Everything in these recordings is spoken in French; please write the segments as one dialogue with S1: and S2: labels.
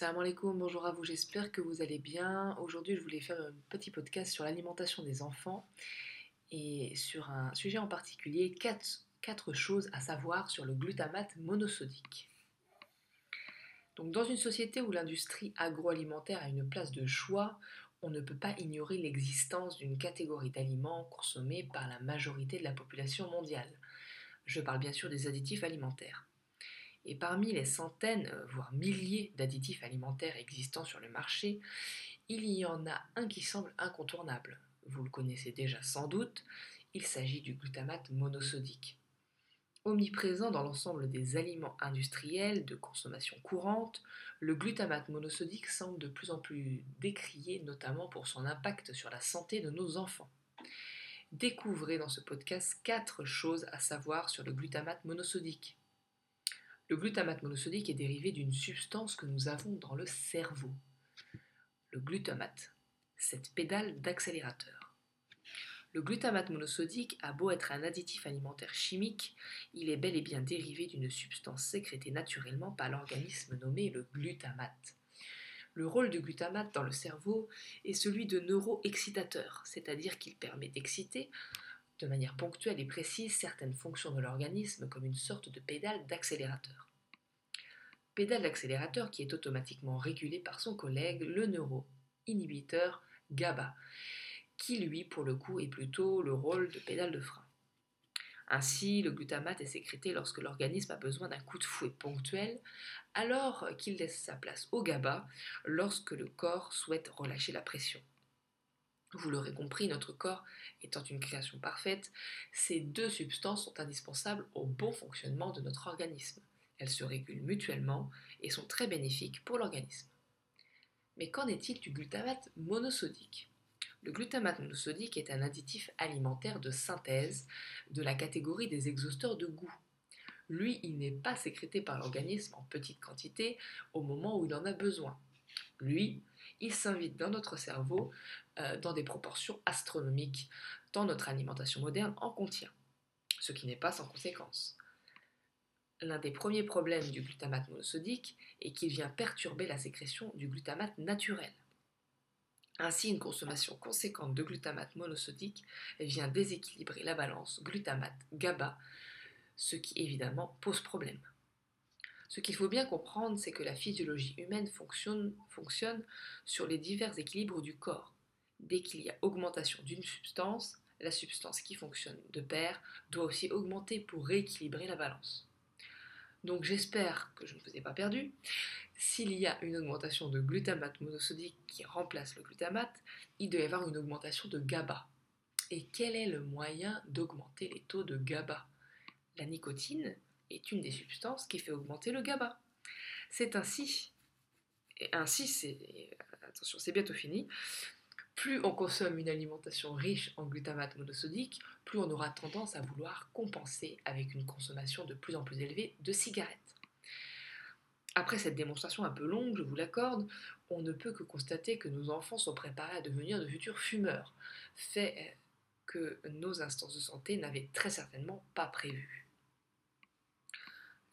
S1: Salam alaikum, bonjour à vous, j'espère que vous allez bien. Aujourd'hui, je voulais faire un petit podcast sur l'alimentation des enfants et sur un sujet en particulier, quatre, choses à savoir sur le glutamate monosodique. Dans une société où l'industrie agroalimentaire a une place de choix, on ne peut pas ignorer l'existence d'une catégorie d'aliments consommés par la majorité de la population mondiale. Je parle bien sûr des additifs alimentaires. Et parmi les centaines, euh, voire milliers d'additifs alimentaires existants sur le marché, il y en a un qui semble incontournable. Vous le connaissez déjà sans doute, il s'agit du glutamate monosodique. Omniprésent dans l'ensemble des aliments industriels de consommation courante, le glutamate monosodique semble de plus en plus décrié, notamment pour son impact sur la santé de nos enfants. Découvrez dans ce podcast quatre choses à savoir sur le glutamate monosodique. Le glutamate monosodique est dérivé d'une substance que nous avons dans le cerveau. Le glutamate, cette pédale d'accélérateur. Le glutamate monosodique a beau être un additif alimentaire chimique, il est bel et bien dérivé d'une substance sécrétée naturellement par l'organisme nommé le glutamate. Le rôle du glutamate dans le cerveau est celui de neuroexcitateur, c'est-à-dire qu'il permet d'exciter de manière ponctuelle et précise certaines fonctions de l'organisme comme une sorte de pédale d'accélérateur. Pédale d'accélérateur qui est automatiquement régulée par son collègue, le neuroinhibiteur GABA, qui lui, pour le coup, est plutôt le rôle de pédale de frein. Ainsi, le glutamate est sécrété lorsque l'organisme a besoin d'un coup de fouet ponctuel, alors qu'il laisse sa place au GABA lorsque le corps souhaite relâcher la pression. Vous l'aurez compris, notre corps étant une création parfaite, ces deux substances sont indispensables au bon fonctionnement de notre organisme. Elles se régulent mutuellement et sont très bénéfiques pour l'organisme. Mais qu'en est-il du glutamate monosodique? Le glutamate monosodique est un additif alimentaire de synthèse de la catégorie des exhausteurs de goût. Lui, il n'est pas sécrété par l'organisme en petite quantité au moment où il en a besoin. Lui, il s'invite dans notre cerveau euh, dans des proportions astronomiques, tant notre alimentation moderne en contient, ce qui n'est pas sans conséquence. L'un des premiers problèmes du glutamate monosodique est qu'il vient perturber la sécrétion du glutamate naturel. Ainsi, une consommation conséquente de glutamate monosodique vient déséquilibrer la balance glutamate-GABA, ce qui évidemment pose problème. Ce qu'il faut bien comprendre, c'est que la physiologie humaine fonctionne, sur les divers équilibres du corps. Dès qu'il y a augmentation d'une substance, la substance qui fonctionne de pair doit aussi augmenter pour rééquilibrer la balance. Donc j'espère que je ne vous ai pas perdu. S'il y a une augmentation de glutamate monosodique qui remplace le glutamate, il doit y avoir une augmentation de GABA. Et quel est le moyen d'augmenter les taux de GABA? La nicotine est une des substances qui fait augmenter le GABA. C'est ainsi, et ainsi c'est, attention c'est bientôt fini, plus on consomme une alimentation riche en glutamate monosodique, plus on aura tendance à vouloir compenser avec une consommation de plus en plus élevée de cigarettes. Après cette démonstration un peu longue, je vous l'accorde, on ne peut que constater que nos enfants sont préparés à devenir de futurs fumeurs, fait que nos instances de santé n'avaient très certainement pas prévu.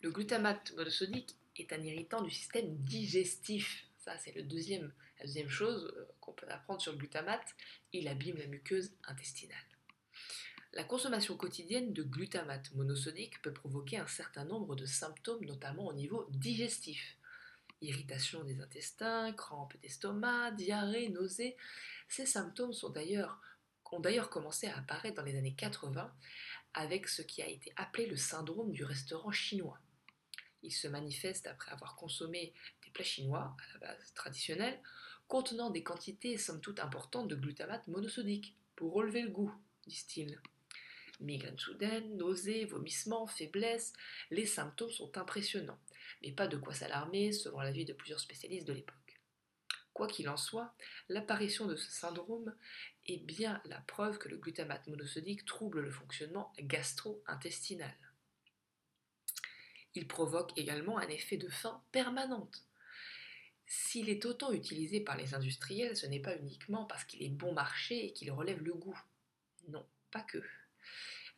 S1: Le glutamate monosodique est un irritant du système digestif. Ça, c'est le deuxième, la deuxième chose euh, qu'on peut apprendre sur le glutamate. Il abîme la muqueuse intestinale. La consommation quotidienne de glutamate monosodique peut provoquer un certain nombre de symptômes, notamment au niveau digestif. Irritation des intestins, crampes d'estomac, diarrhée, nausées. Ces symptômes sont d'ailleurs, ont d'ailleurs commencé à apparaître dans les années 80 avec ce qui a été appelé le syndrome du restaurant chinois. Il se manifeste après avoir consommé des plats chinois, à la base traditionnels, contenant des quantités somme toute importantes de glutamate monosodique, pour relever le goût, disent-ils. Migraine soudaine, nausées, vomissements, faiblesse, les symptômes sont impressionnants, mais pas de quoi s'alarmer selon l'avis de plusieurs spécialistes de l'époque. Quoi qu'il en soit, l'apparition de ce syndrome est bien la preuve que le glutamate monosodique trouble le fonctionnement gastro-intestinal. Il provoque également un effet de faim permanente. S'il est autant utilisé par les industriels, ce n'est pas uniquement parce qu'il est bon marché et qu'il relève le goût. Non, pas que.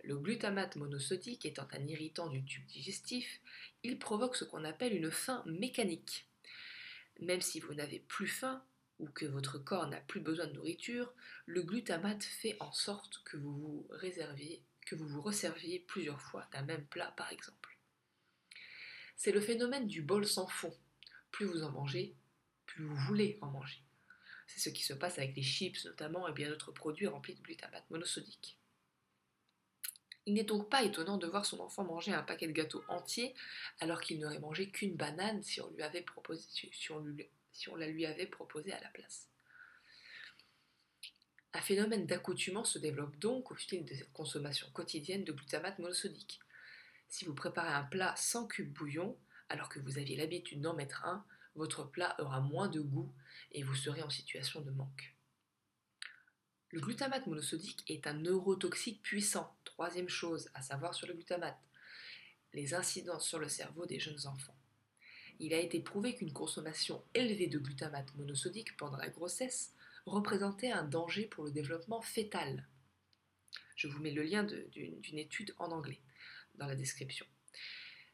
S1: Le glutamate monosodique étant un irritant du tube digestif, il provoque ce qu'on appelle une faim mécanique. Même si vous n'avez plus faim ou que votre corps n'a plus besoin de nourriture, le glutamate fait en sorte que vous vous réserviez, que vous vous resserviez plusieurs fois d'un même plat par exemple. C'est le phénomène du bol sans fond. Plus vous en mangez, plus vous voulez en manger. C'est ce qui se passe avec les chips notamment et bien d'autres produits remplis de glutamate monosodique. Il n'est donc pas étonnant de voir son enfant manger un paquet de gâteaux entier alors qu'il n'aurait mangé qu'une banane si on, la lui avait proposé à la place. Un phénomène d'accoutumance se développe donc au fil de cette consommation quotidienne de glutamate monosodique. Si vous préparez un plat sans cube bouillon, alors que vous aviez l'habitude d'en mettre un, votre plat aura moins de goût et vous serez en situation de manque. Le glutamate monosodique est un neurotoxique puissant. Troisième chose à savoir sur le glutamate, les incidences sur le cerveau des jeunes enfants. Il a été prouvé qu'une consommation élevée de glutamate monosodique pendant la grossesse représentait un danger pour le développement fœtal. Je vous mets le lien d'une étude en anglais la description.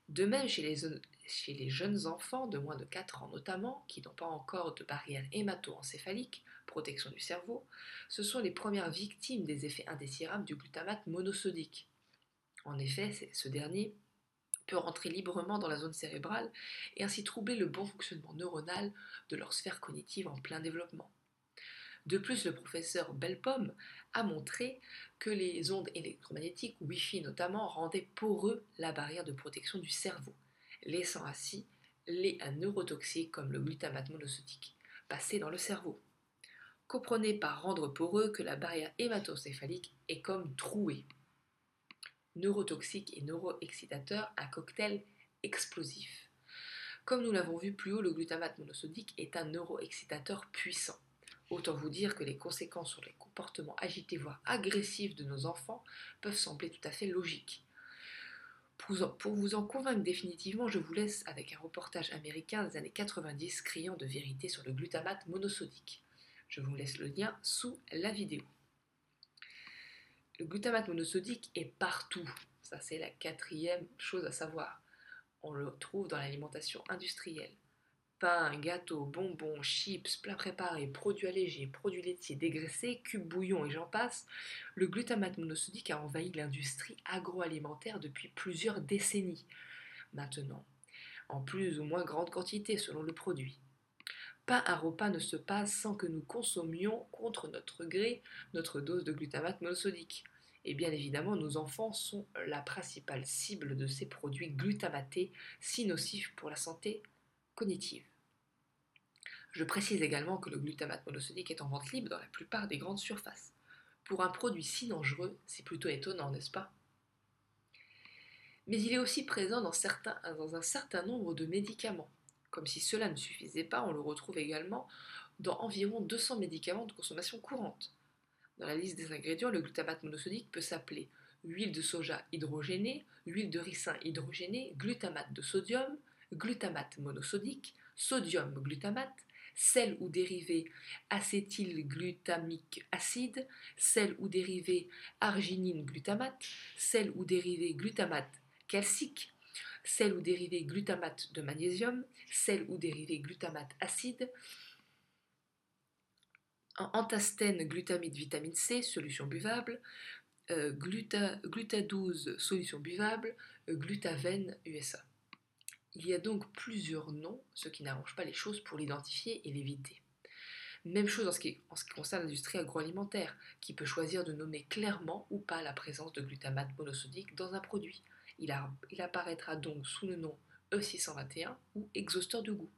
S1: De même, chez les, chez les, jeunes enfants de moins de 4 ans notamment, qui n'ont pas encore de barrière hémato-encéphalique, protection du cerveau, ce sont les premières victimes des effets indésirables du glutamate monosodique. En effet, ce dernier peut rentrer librement dans la zone cérébrale et ainsi troubler le bon fonctionnement neuronal de leur sphère cognitive en plein développement. De plus, le professeur Belpomme a montré que les ondes électromagnétiques, Wi-Fi notamment, rendaient poreux la barrière de protection du cerveau, laissant ainsi les neurotoxiques comme le glutamate monosodique passer dans le cerveau. Comprenez par rendre poreux que la barrière hématocéphalique est comme trouée. Neurotoxique et neuroexcitateur, un cocktail explosif. Comme nous l'avons vu plus haut, le glutamate monosodique est un neuroexcitateur puissant. Autant vous dire que les conséquences sur les comportements agités, voire agressifs de nos enfants peuvent sembler tout à fait logiques. Pour vous en convaincre définitivement, je vous laisse avec un reportage américain des années 90 criant de vérité sur le glutamate monosodique. Je vous laisse le lien sous la vidéo. Le glutamate monosodique est partout. Ça, c'est la quatrième chose à savoir. On le trouve dans l'alimentation industrielle pain, gâteaux, bonbons, chips, plats préparés, produits allégés, produits laitiers dégraissés, cubes bouillon et j'en passe, le glutamate monosodique a envahi l'industrie agroalimentaire depuis plusieurs décennies maintenant, en plus ou moins grande quantité selon le produit. Pas un repas ne se passe sans que nous consommions contre notre gré notre dose de glutamate monosodique. Et bien évidemment, nos enfants sont la principale cible de ces produits glutamatés si nocifs pour la santé cognitive. Je précise également que le glutamate monosodique est en vente libre dans la plupart des grandes surfaces. Pour un produit si dangereux, c'est plutôt étonnant, n'est-ce pas? Mais il est aussi présent dans, un certain nombre de médicaments. Comme si cela ne suffisait pas, on le retrouve également dans environ 200 médicaments de consommation courante. Dans la liste des ingrédients, le glutamate monosodique peut s'appeler huile de soja hydrogénée, huile de ricin hydrogénée, glutamate de sodium, glutamate monosodique, sodium glutamate, sel ou dérivé acétylglutamique acide, sel ou dérivé arginine glutamate, sel ou dérivé glutamate calcique, sel ou dérivé glutamate de magnésium, sel ou dérivé glutamate acide, antastène glutamide vitamine C, solution buvable, euh, gluta, 12 solution buvable, euh, glutavène USA. Il y a donc plusieurs noms, ce qui n'arrange pas les choses pour l'identifier et l'éviter. Même chose en ce, qui, concerne l'industrie agroalimentaire, qui peut choisir de nommer clairement ou pas la présence de glutamate monosodique dans un produit. Il, il apparaîtra donc sous le nom E621 ou exhausteur de goût,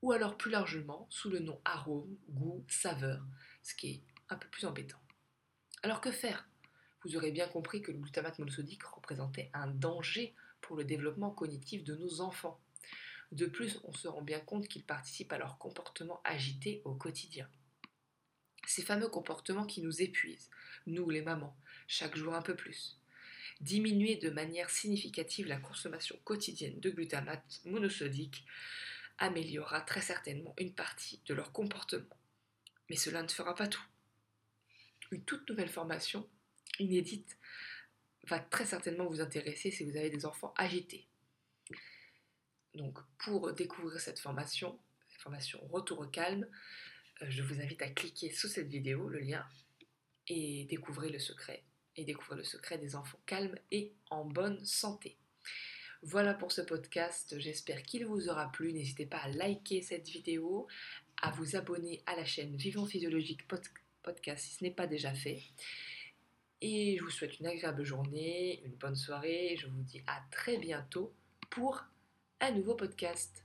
S1: ou alors plus largement sous le nom arôme, goût, saveur, ce qui est un peu plus embêtant. Alors que faire? Vous aurez bien compris que le glutamate monosodique représentait un danger pour le développement cognitif de nos enfants. De plus, on se rend bien compte qu'ils participent à leur comportement agité au quotidien. Ces fameux comportements qui nous épuisent, nous les mamans, chaque jour un peu plus. Diminuer de manière significative la consommation quotidienne de glutamate monosodique améliorera très certainement une partie de leur comportement. Mais cela ne fera pas tout. Une toute nouvelle formation, inédite, va très certainement vous intéresser si vous avez des enfants agités. Donc pour découvrir cette formation, formation Retour au calme, euh, je vous invite à cliquer sous cette vidéo, le lien, et découvrir le secret. Et découvrir le secret des enfants calmes et en bonne santé. Voilà pour ce podcast, j'espère qu'il vous aura plu. N'hésitez pas à liker cette vidéo, à vous abonner à la chaîne Vivant Physiologique Podcast si ce n'est pas déjà fait. Et je vous souhaite une agréable journée, une bonne soirée. Je vous dis à très bientôt pour un nouveau podcast.